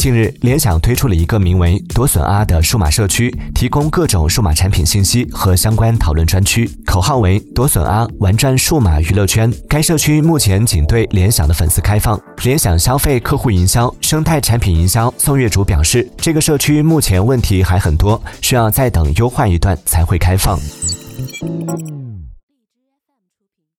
近日联想推出了一个名为夺损阿的数码社区提供各种数码产品信息和相关讨论专区口号为夺损阿玩转数码娱乐圈该社区目前仅对联想的粉丝开放。联想消费客户营销生态产品营销宋月竹表示这个社区目前问题还很多需要再等优化一段才会开放。